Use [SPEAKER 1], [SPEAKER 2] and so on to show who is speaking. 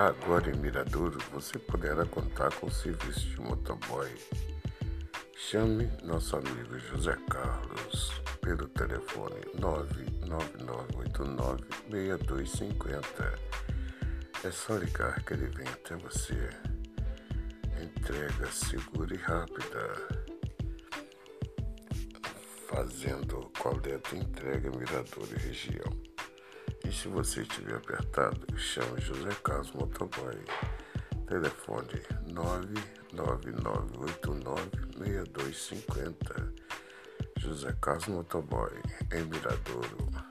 [SPEAKER 1] Agora em Miradouro você poderá contar com o serviço de motoboy. Chame nosso amigo José Carlos pelo telefone 999896250. É só ligar que ele vem até você. Entrega segura e rápida. Fazendo coleta e entrega Miradouro e região. E se você estiver apertado, chame José Carlos Motoboy. Telefone 999896250. José Carlos Motoboy, em Miradouro.